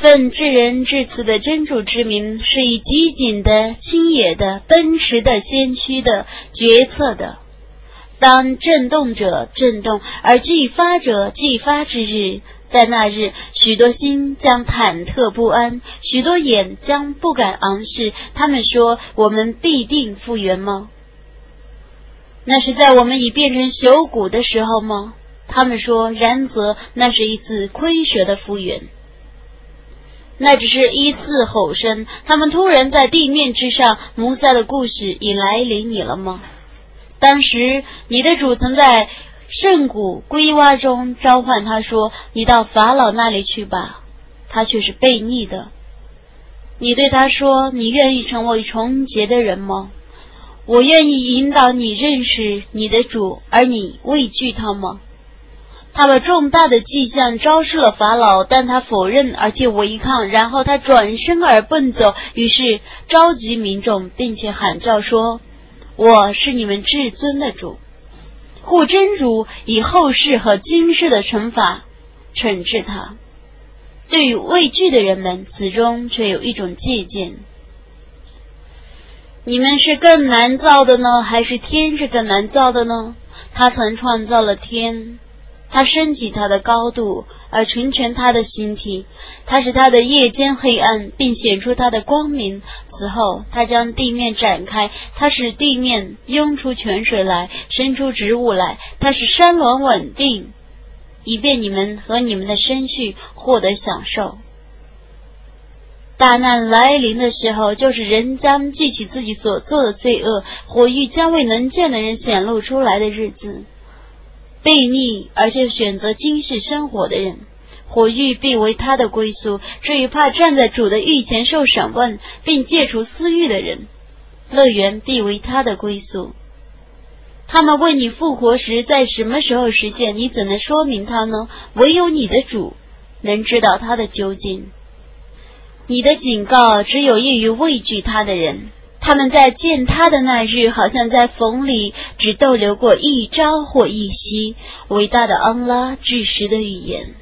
奉至仁至慈的真主之名，是以极紧的、轻野的、奔驰的、先驱的、决策的。当震动者震动，而继发者继发之日，在那日，许多心将忐忑不安，许多眼将不敢昂视。他们说：“我们必定复原吗？”那是在我们已变成朽骨的时候吗？他们说：“然则，那是一次亏折的复原。”那只是一次吼声。他们突然在地面之上，摩萨的故事已来临你了吗？当时你的主曾在圣谷龟洼中召唤他说：“你到法老那里去吧。”他却是悖逆的。你对他说：“你愿意成为纯洁的人吗？”我愿意引导你认识你的主，而你畏惧他吗？他把重大的迹象昭示了法老，但他否认而且违抗，然后他转身而奔走，于是召集民众，并且喊叫说：“我是你们至尊的主，护真主以后世和今世的惩罚惩治他。”对于畏惧的人们，此中却有一种借鉴。你们是更难造的呢，还是天是更难造的呢？他曾创造了天，他升起他的高度，而成全他的形体。他使他的夜间黑暗，并显出他的光明。此后，他将地面展开，他使地面涌出泉水来，生出植物来。他使山峦稳定，以便你们和你们的身躯获得享受。大难来临的时候，就是人将记起自己所做的罪恶，火狱将为能见的人显露出来的日子。悖逆而且选择今世生活的人，火狱必为他的归宿。至于怕站在主的御前受审问，并戒除私欲的人，乐园必为他的归宿。他们为你复活时，在什么时候实现？你怎能说明他呢？唯有你的主能知道他的究竟。你的警告只有益于畏惧他的人，他们在见他的那日，好像在缝里只逗留过一朝或一夕。伟大的安拉至实的语言。